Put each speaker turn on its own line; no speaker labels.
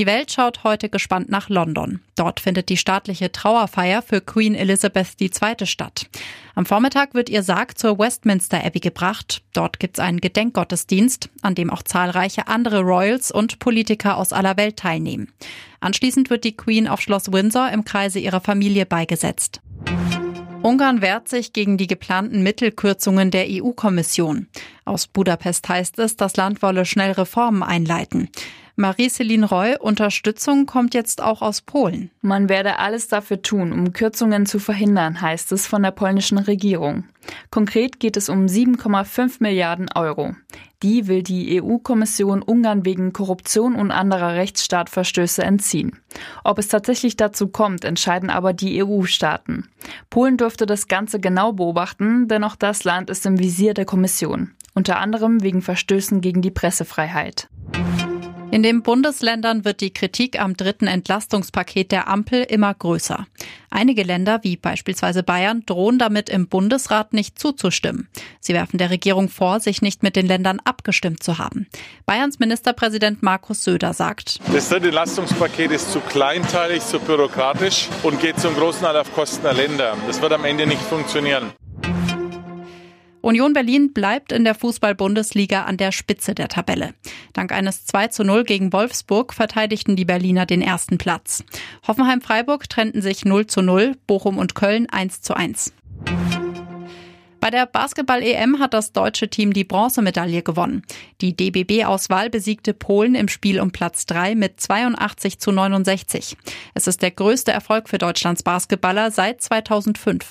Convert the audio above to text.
Die Welt schaut heute gespannt nach London. Dort findet die staatliche Trauerfeier für Queen Elizabeth II. statt. Am Vormittag wird ihr Sarg zur Westminster Abbey gebracht. Dort gibt's einen Gedenkgottesdienst, an dem auch zahlreiche andere Royals und Politiker aus aller Welt teilnehmen. Anschließend wird die Queen auf Schloss Windsor im Kreise ihrer Familie beigesetzt. Ungarn wehrt sich gegen die geplanten Mittelkürzungen der EU-Kommission. Aus Budapest heißt es, das Land wolle schnell Reformen einleiten. Marie-Céline Roy, Unterstützung kommt jetzt auch aus Polen.
Man werde alles dafür tun, um Kürzungen zu verhindern, heißt es von der polnischen Regierung. Konkret geht es um 7,5 Milliarden Euro. Die will die EU-Kommission Ungarn wegen Korruption und anderer Rechtsstaatverstöße entziehen. Ob es tatsächlich dazu kommt, entscheiden aber die EU-Staaten. Polen dürfte das Ganze genau beobachten, denn auch das Land ist im Visier der Kommission. Unter anderem wegen Verstößen gegen die Pressefreiheit. In den Bundesländern wird die Kritik am dritten Entlastungspaket der Ampel immer größer. Einige Länder, wie beispielsweise Bayern, drohen damit im Bundesrat nicht zuzustimmen. Sie werfen der Regierung vor, sich nicht mit den Ländern abgestimmt zu haben. Bayerns Ministerpräsident Markus Söder sagt,
Das dritte Entlastungspaket ist zu kleinteilig, zu bürokratisch und geht zum großen Teil auf Kosten der Länder. Das wird am Ende nicht funktionieren.
Union Berlin bleibt in der Fußball-Bundesliga an der Spitze der Tabelle. Dank eines 2 zu 0 gegen Wolfsburg verteidigten die Berliner den ersten Platz. Hoffenheim-Freiburg trennten sich 0 zu 0, Bochum und Köln 1 zu 1. Bei der Basketball-EM hat das deutsche Team die Bronzemedaille gewonnen. Die DBB-Auswahl besiegte Polen im Spiel um Platz 3 mit 82 zu 69. Es ist der größte Erfolg für Deutschlands Basketballer seit 2005.